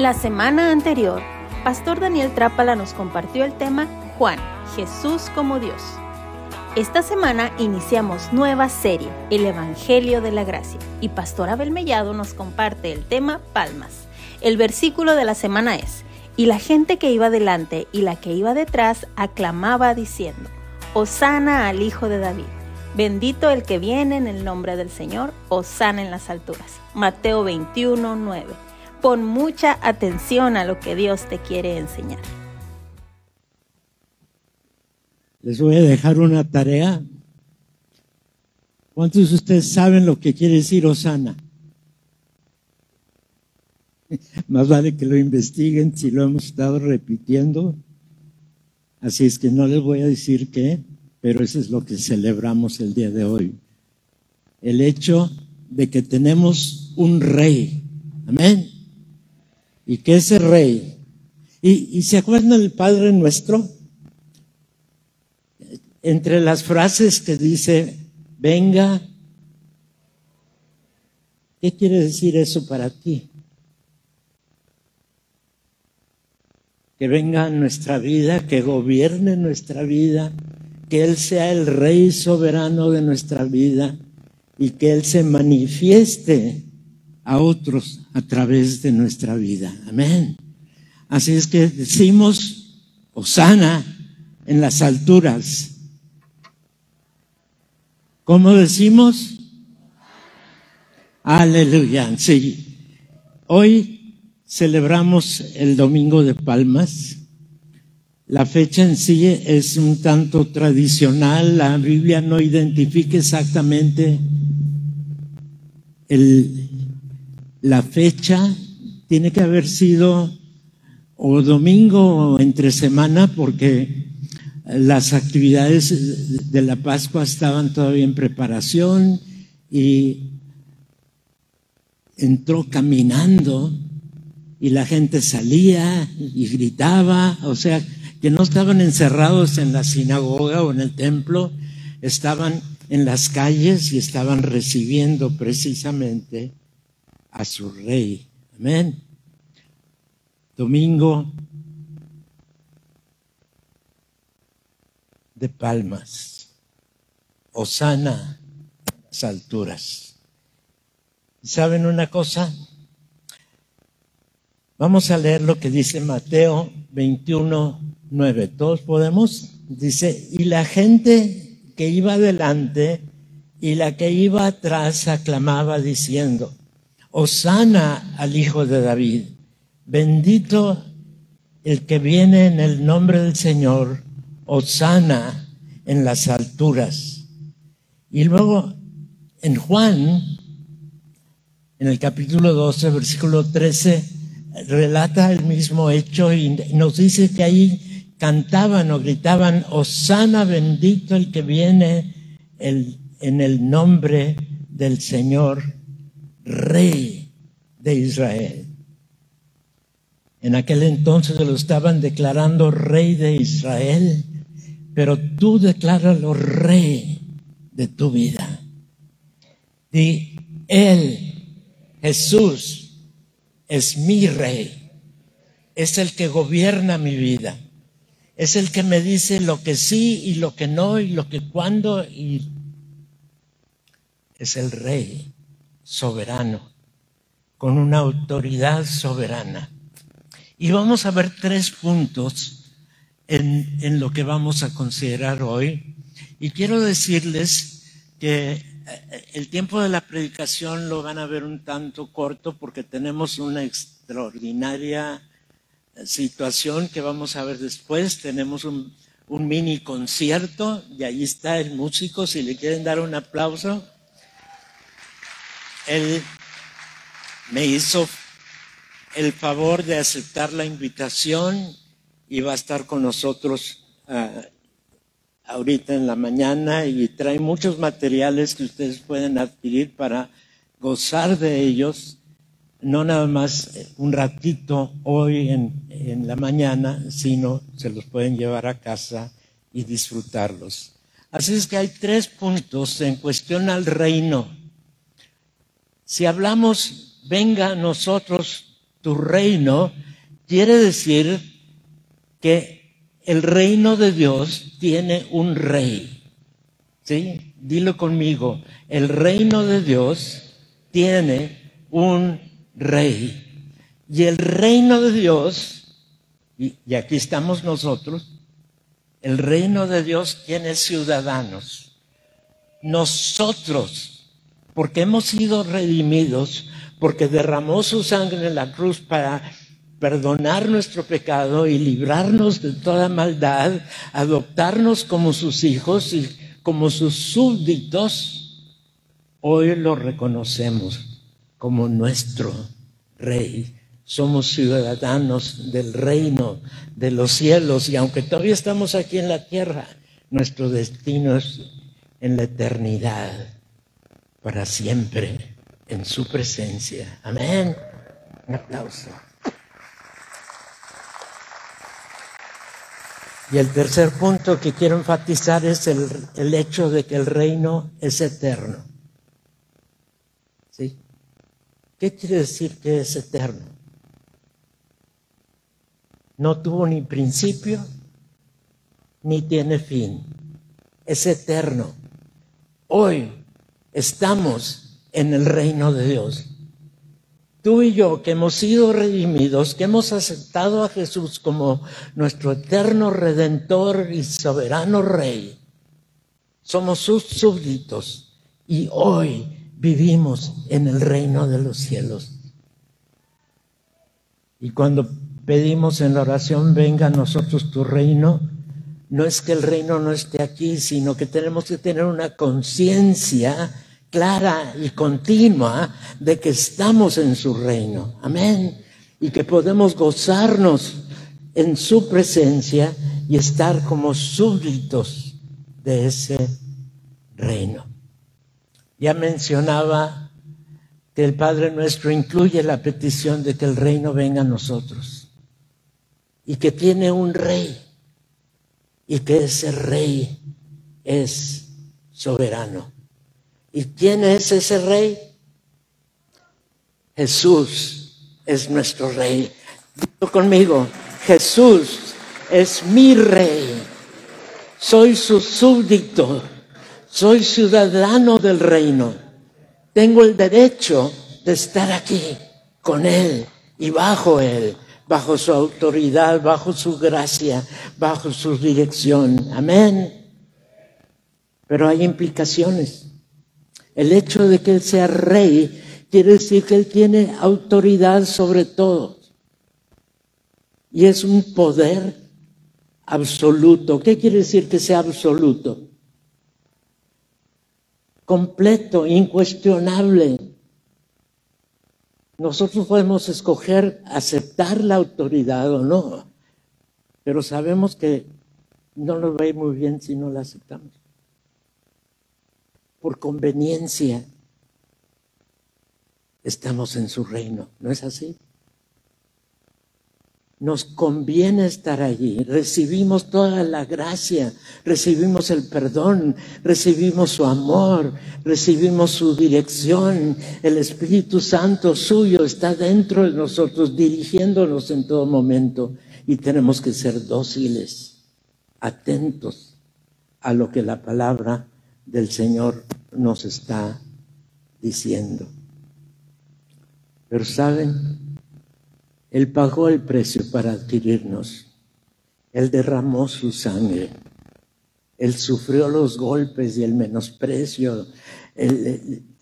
La semana anterior, Pastor Daniel Trápala nos compartió el tema Juan, Jesús como Dios. Esta semana iniciamos nueva serie, El Evangelio de la Gracia, y Pastor Abel Mellado nos comparte el tema Palmas. El versículo de la semana es, y la gente que iba delante y la que iba detrás aclamaba diciendo, Osana al Hijo de David. Bendito el que viene en el nombre del Señor, Osana en las alturas. Mateo 21, 9. Pon mucha atención a lo que Dios te quiere enseñar. Les voy a dejar una tarea. ¿Cuántos de ustedes saben lo que quiere decir Osana? Más vale que lo investiguen si lo hemos estado repitiendo. Así es que no les voy a decir qué, pero eso es lo que celebramos el día de hoy. El hecho de que tenemos un rey. Amén y que ese rey, y, se acuerdan del Padre nuestro, entre las frases que dice, venga, ¿qué quiere decir eso para ti? Que venga nuestra vida, que gobierne nuestra vida, que Él sea el Rey soberano de nuestra vida y que Él se manifieste a otros a través de nuestra vida. Amén. Así es que decimos, Osana en las alturas. ¿Cómo decimos? Aleluya. Sí. Hoy celebramos el Domingo de Palmas. La fecha en sí es un tanto tradicional. La Biblia no identifica exactamente el, la fecha tiene que haber sido o domingo o entre semana porque las actividades de la Pascua estaban todavía en preparación y entró caminando y la gente salía y gritaba, o sea, que no estaban encerrados en la sinagoga o en el templo, estaban en las calles y estaban recibiendo precisamente a su rey. Amén. Domingo de palmas. Osana las alturas. ¿Saben una cosa? Vamos a leer lo que dice Mateo 21, 9. ¿Todos podemos? Dice, y la gente que iba adelante y la que iba atrás aclamaba diciendo, Osana al Hijo de David. Bendito el que viene en el nombre del Señor. Osana en las alturas. Y luego en Juan, en el capítulo 12, versículo 13, relata el mismo hecho y nos dice que ahí cantaban o gritaban, Osana bendito el que viene en el nombre del Señor rey de Israel. En aquel entonces lo estaban declarando rey de Israel, pero tú decláralo rey de tu vida. Di, Él, Jesús, es mi rey, es el que gobierna mi vida, es el que me dice lo que sí y lo que no y lo que cuando y es el rey soberano, con una autoridad soberana. Y vamos a ver tres puntos en, en lo que vamos a considerar hoy. Y quiero decirles que eh, el tiempo de la predicación lo van a ver un tanto corto porque tenemos una extraordinaria situación que vamos a ver después. Tenemos un, un mini concierto y ahí está el músico. Si le quieren dar un aplauso él me hizo el favor de aceptar la invitación y va a estar con nosotros ah, ahorita en la mañana y trae muchos materiales que ustedes pueden adquirir para gozar de ellos, no nada más un ratito hoy en, en la mañana, sino se los pueden llevar a casa y disfrutarlos. Así es que hay tres puntos en cuestión al reino si hablamos, venga nosotros tu reino, quiere decir que el reino de Dios tiene un rey. ¿Sí? Dilo conmigo. El reino de Dios tiene un rey. Y el reino de Dios, y aquí estamos nosotros, el reino de Dios tiene ciudadanos. Nosotros, porque hemos sido redimidos, porque derramó su sangre en la cruz para perdonar nuestro pecado y librarnos de toda maldad, adoptarnos como sus hijos y como sus súbditos, hoy lo reconocemos como nuestro rey. Somos ciudadanos del reino de los cielos y aunque todavía estamos aquí en la tierra, nuestro destino es en la eternidad, para siempre en su presencia. Amén. Un aplauso. Y el tercer punto que quiero enfatizar es el, el hecho de que el reino es eterno. ¿Sí? ¿Qué quiere decir que es eterno? No tuvo ni principio ni tiene fin. Es eterno. Hoy estamos en el reino de Dios. Tú y yo que hemos sido redimidos, que hemos aceptado a Jesús como nuestro eterno redentor y soberano rey, somos sus súbditos y hoy vivimos en el reino de los cielos. Y cuando pedimos en la oración, venga a nosotros tu reino, no es que el reino no esté aquí, sino que tenemos que tener una conciencia clara y continua de que estamos en su reino. Amén. Y que podemos gozarnos en su presencia y estar como súbditos de ese reino. Ya mencionaba que el Padre nuestro incluye la petición de que el reino venga a nosotros y que tiene un rey y que ese rey es soberano. ¿Y quién es ese rey? Jesús es nuestro rey. Dilo conmigo, Jesús es mi rey. Soy su súbdito. Soy ciudadano del reino. Tengo el derecho de estar aquí con Él y bajo Él, bajo su autoridad, bajo su gracia, bajo su dirección. Amén. Pero hay implicaciones. El hecho de que Él sea rey quiere decir que Él tiene autoridad sobre todo. Y es un poder absoluto. ¿Qué quiere decir que sea absoluto? Completo, incuestionable. Nosotros podemos escoger aceptar la autoridad o no, pero sabemos que no nos va a ir muy bien si no la aceptamos por conveniencia, estamos en su reino. ¿No es así? Nos conviene estar allí. Recibimos toda la gracia, recibimos el perdón, recibimos su amor, recibimos su dirección. El Espíritu Santo suyo está dentro de nosotros, dirigiéndonos en todo momento. Y tenemos que ser dóciles, atentos a lo que la palabra del Señor nos está diciendo. Pero saben, Él pagó el precio para adquirirnos. Él derramó su sangre. Él sufrió los golpes y el menosprecio,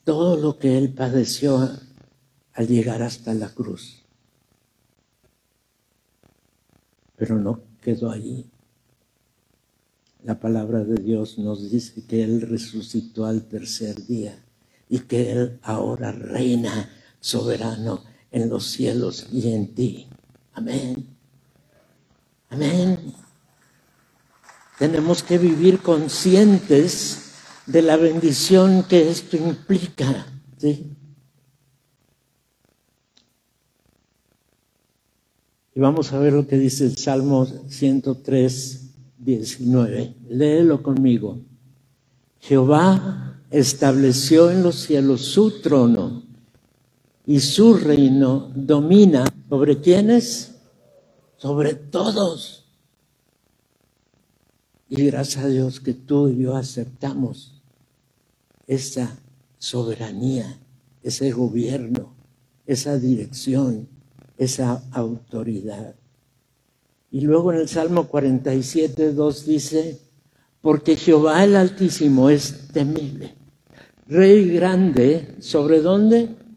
todo lo que Él padeció al llegar hasta la cruz. Pero no quedó allí. La palabra de Dios nos dice que Él resucitó al tercer día y que Él ahora reina soberano en los cielos y en ti. Amén. Amén. Tenemos que vivir conscientes de la bendición que esto implica. ¿sí? Y vamos a ver lo que dice el Salmo 103, 19. Léelo conmigo. Jehová estableció en los cielos su trono y su reino domina sobre quienes? Sobre todos. Y gracias a Dios que tú y yo aceptamos esa soberanía, ese gobierno, esa dirección, esa autoridad. Y luego en el Salmo 47, 2 dice, porque Jehová el Altísimo es temible. Rey grande, ¿sobre dónde?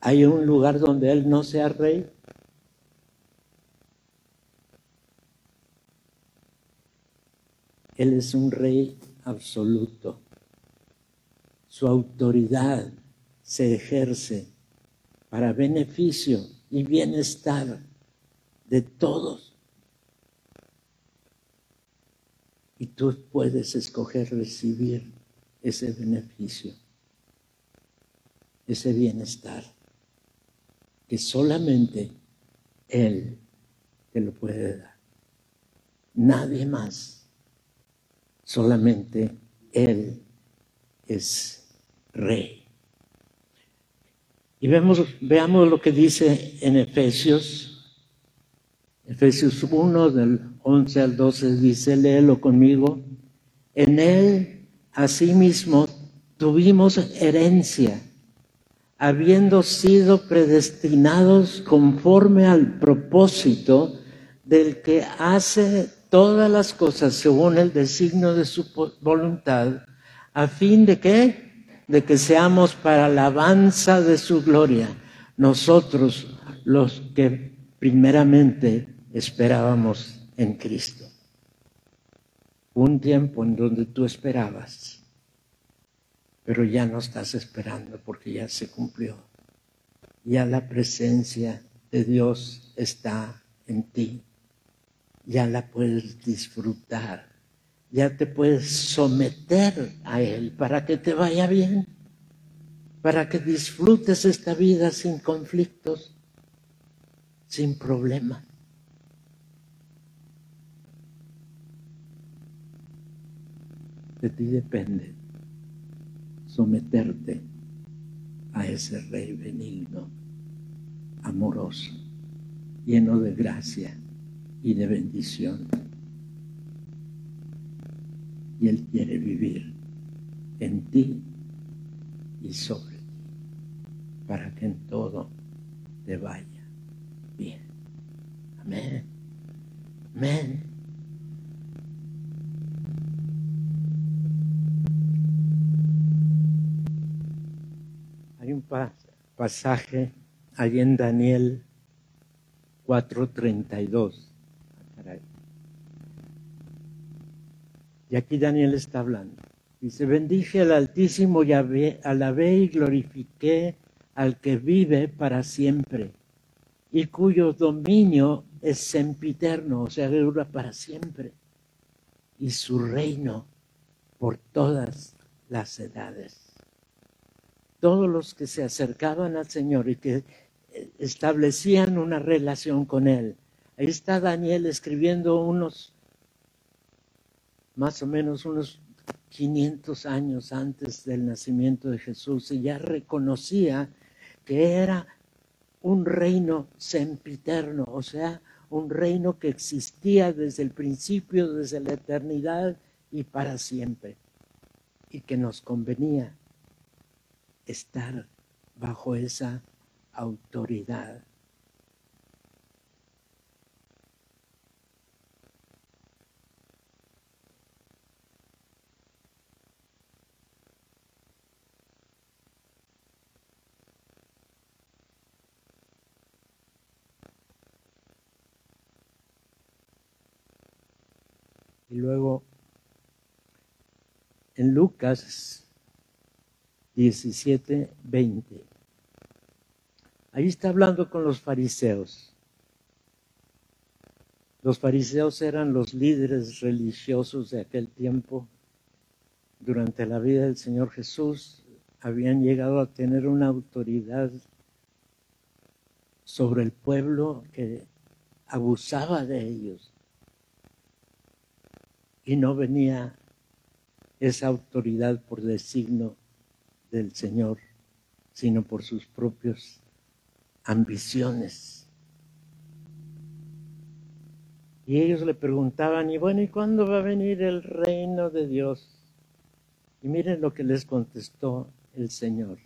¿Hay un lugar donde Él no sea rey? Él es un rey absoluto. Su autoridad se ejerce para beneficio y bienestar de todos. Y tú puedes escoger recibir ese beneficio, ese bienestar, que solamente Él te lo puede dar. Nadie más, solamente Él es rey. Y vemos, veamos lo que dice en Efesios Efesios 1 del 11 al 12 dice, léelo conmigo. En él, asimismo, tuvimos herencia, habiendo sido predestinados conforme al propósito del que hace todas las cosas según el designio de su voluntad, a fin de que, de que seamos para alabanza de su gloria, nosotros los que primeramente esperábamos en Cristo. Un tiempo en donde tú esperabas, pero ya no estás esperando porque ya se cumplió. Ya la presencia de Dios está en ti. Ya la puedes disfrutar. Ya te puedes someter a Él para que te vaya bien, para que disfrutes esta vida sin conflictos, sin problemas. De ti depende someterte a ese Rey benigno, amoroso, lleno de gracia y de bendición. Y Él quiere vivir en ti y sobre ti, para que en todo te vaya bien. Amén. Amén. Un pasaje allí en Daniel 4:32. Y aquí Daniel está hablando. Dice, bendije al Altísimo y alabé y glorifiqué al que vive para siempre y cuyo dominio es sempiterno, o sea, dura para siempre, y su reino por todas las edades todos los que se acercaban al Señor y que eh, establecían una relación con Él. Ahí está Daniel escribiendo unos, más o menos unos 500 años antes del nacimiento de Jesús y ya reconocía que era un reino sempiterno, o sea, un reino que existía desde el principio, desde la eternidad y para siempre, y que nos convenía estar bajo esa autoridad. Y luego en Lucas 17, 20. Ahí está hablando con los fariseos. Los fariseos eran los líderes religiosos de aquel tiempo. Durante la vida del Señor Jesús habían llegado a tener una autoridad sobre el pueblo que abusaba de ellos. Y no venía esa autoridad por designio del Señor sino por sus propias ambiciones. Y ellos le preguntaban, y bueno, ¿y cuándo va a venir el reino de Dios? Y miren lo que les contestó el Señor.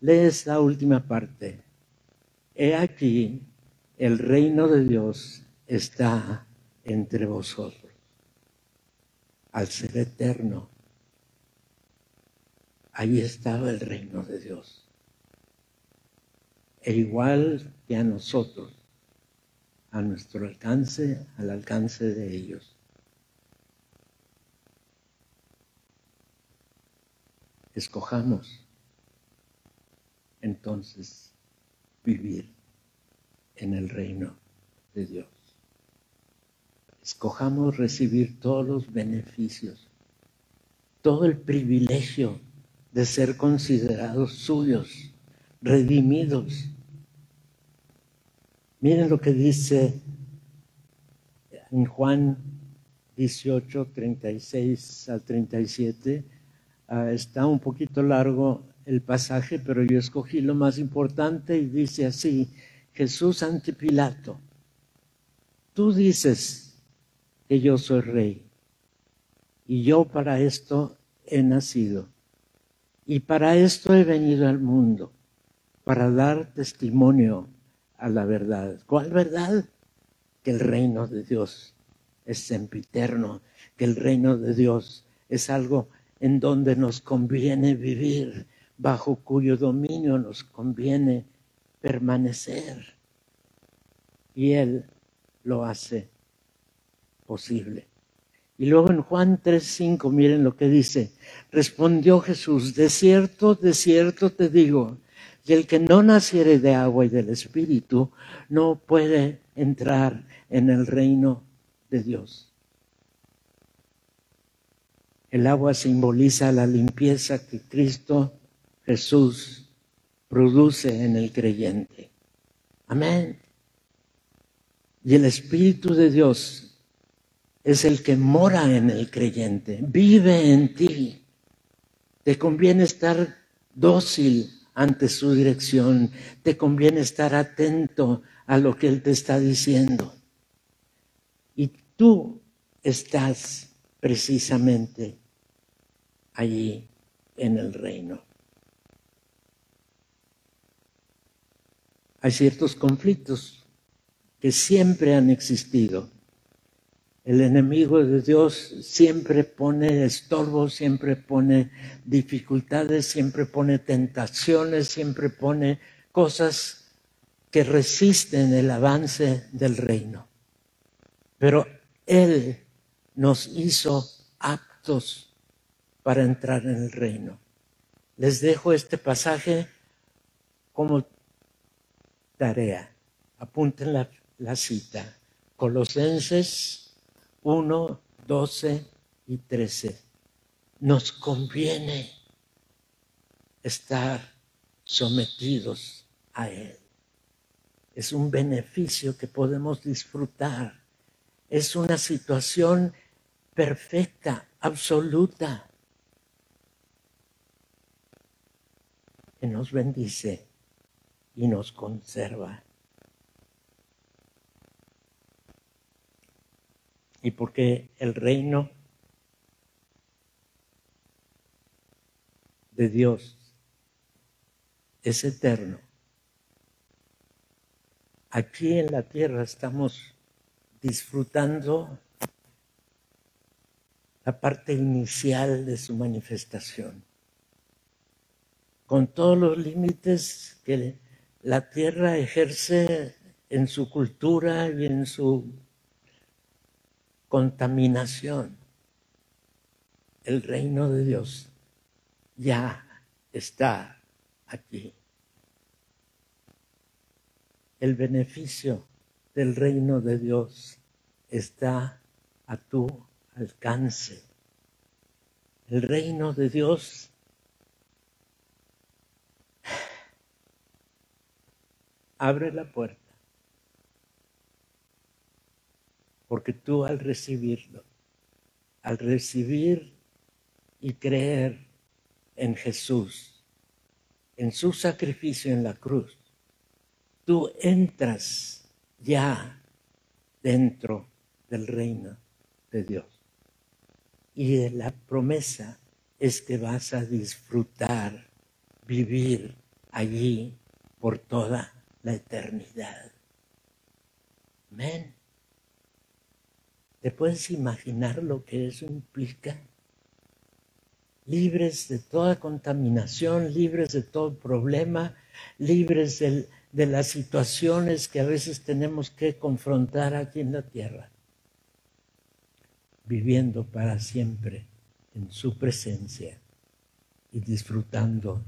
Lee esta última parte. He aquí, el reino de Dios está entre vosotros. Al ser eterno, ahí estaba el reino de Dios. E igual que a nosotros, a nuestro alcance, al alcance de ellos. Escojamos entonces vivir en el reino de Dios. Escojamos recibir todos los beneficios, todo el privilegio de ser considerados suyos, redimidos, Miren lo que dice en Juan 18, 36 al 37. Ah, está un poquito largo el pasaje, pero yo escogí lo más importante y dice así, Jesús ante Pilato, tú dices que yo soy rey y yo para esto he nacido y para esto he venido al mundo, para dar testimonio a la verdad. ¿Cuál verdad? Que el reino de Dios es sempiterno, que el reino de Dios es algo en donde nos conviene vivir, bajo cuyo dominio nos conviene permanecer. Y Él lo hace posible. Y luego en Juan 3:5, miren lo que dice. Respondió Jesús, de cierto, de cierto te digo, y el que no naciere de agua y del Espíritu no puede entrar en el reino de Dios. El agua simboliza la limpieza que Cristo Jesús produce en el creyente. Amén. Y el Espíritu de Dios es el que mora en el creyente, vive en ti. Te conviene estar dócil ante su dirección. Te conviene estar atento a lo que Él te está diciendo. Y tú estás precisamente allí en el reino. Hay ciertos conflictos que siempre han existido el enemigo de Dios siempre pone estorbos, siempre pone dificultades, siempre pone tentaciones, siempre pone cosas que resisten el avance del reino. Pero Él nos hizo aptos para entrar en el reino. Les dejo este pasaje como tarea. Apunten la, la cita. Colosenses 1, 12 y 13. Nos conviene estar sometidos a Él. Es un beneficio que podemos disfrutar. Es una situación perfecta, absoluta, que nos bendice y nos conserva. Y porque el reino de Dios es eterno. Aquí en la tierra estamos disfrutando la parte inicial de su manifestación, con todos los límites que la tierra ejerce en su cultura y en su contaminación. El reino de Dios ya está aquí. El beneficio del reino de Dios está a tu alcance. El reino de Dios abre la puerta Porque tú al recibirlo, al recibir y creer en Jesús, en su sacrificio en la cruz, tú entras ya dentro del reino de Dios. Y la promesa es que vas a disfrutar, vivir allí por toda la eternidad. Amén. ¿Te puedes imaginar lo que eso implica? Libres de toda contaminación, libres de todo problema, libres de las situaciones que a veces tenemos que confrontar aquí en la tierra, viviendo para siempre en su presencia y disfrutando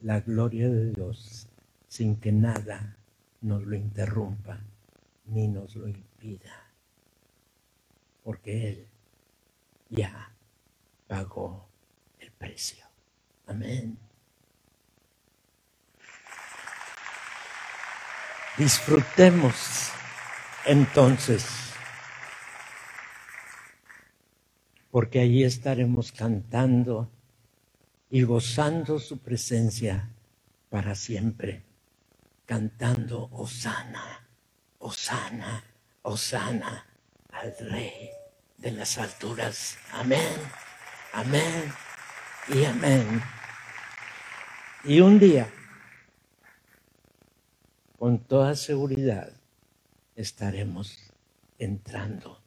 la gloria de Dios sin que nada nos lo interrumpa ni nos lo impida porque Él ya pagó el precio. Amén. Disfrutemos entonces, porque allí estaremos cantando y gozando su presencia para siempre, cantando Osana, Osana, Osana al Rey de las alturas. Amén, amén y amén. Y un día, con toda seguridad, estaremos entrando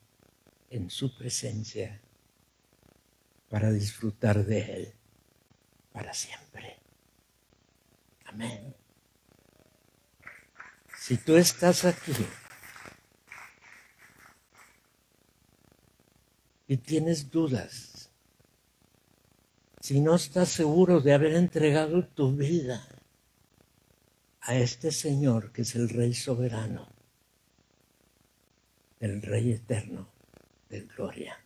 en su presencia para disfrutar de Él para siempre. Amén. Si tú estás aquí, y tienes dudas, si no estás seguro de haber entregado tu vida a este Señor que es el Rey soberano, el Rey eterno de gloria,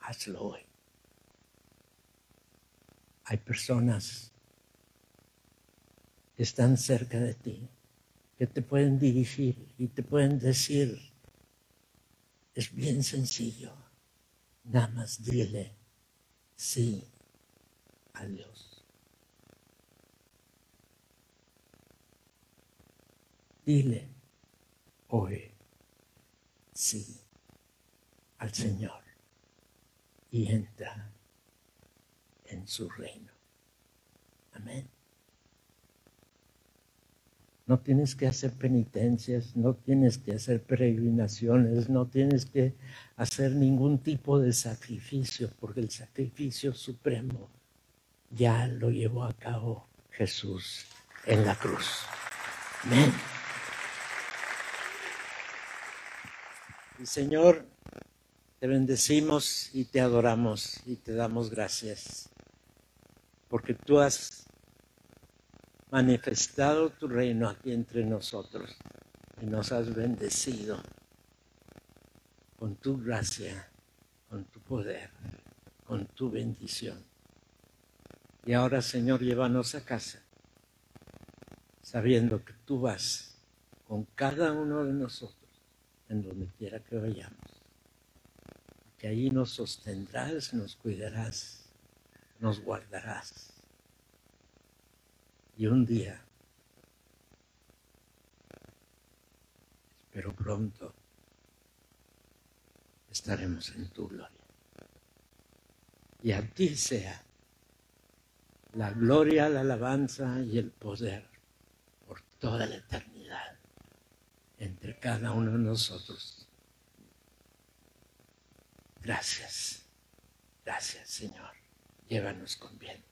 hazlo hoy. Hay personas que están cerca de ti, que te pueden dirigir y te pueden decir, es bien sencillo. Nada más dile sí a Dios. Dile hoy sí al Señor y entra en su reino. Amén. No tienes que hacer penitencias, no tienes que hacer peregrinaciones, no tienes que hacer ningún tipo de sacrificio, porque el sacrificio supremo ya lo llevó a cabo Jesús en la cruz. Amén. Y Señor, te bendecimos y te adoramos y te damos gracias, porque tú has manifestado tu reino aquí entre nosotros y nos has bendecido con tu gracia, con tu poder, con tu bendición. Y ahora, Señor, llévanos a casa, sabiendo que tú vas con cada uno de nosotros en donde quiera que vayamos. Que allí nos sostendrás, nos cuidarás, nos guardarás y un día, espero pronto, estaremos en tu gloria. Y a ti sea la gloria, la alabanza y el poder por toda la eternidad entre cada uno de nosotros. Gracias, gracias Señor. Llévanos con bien.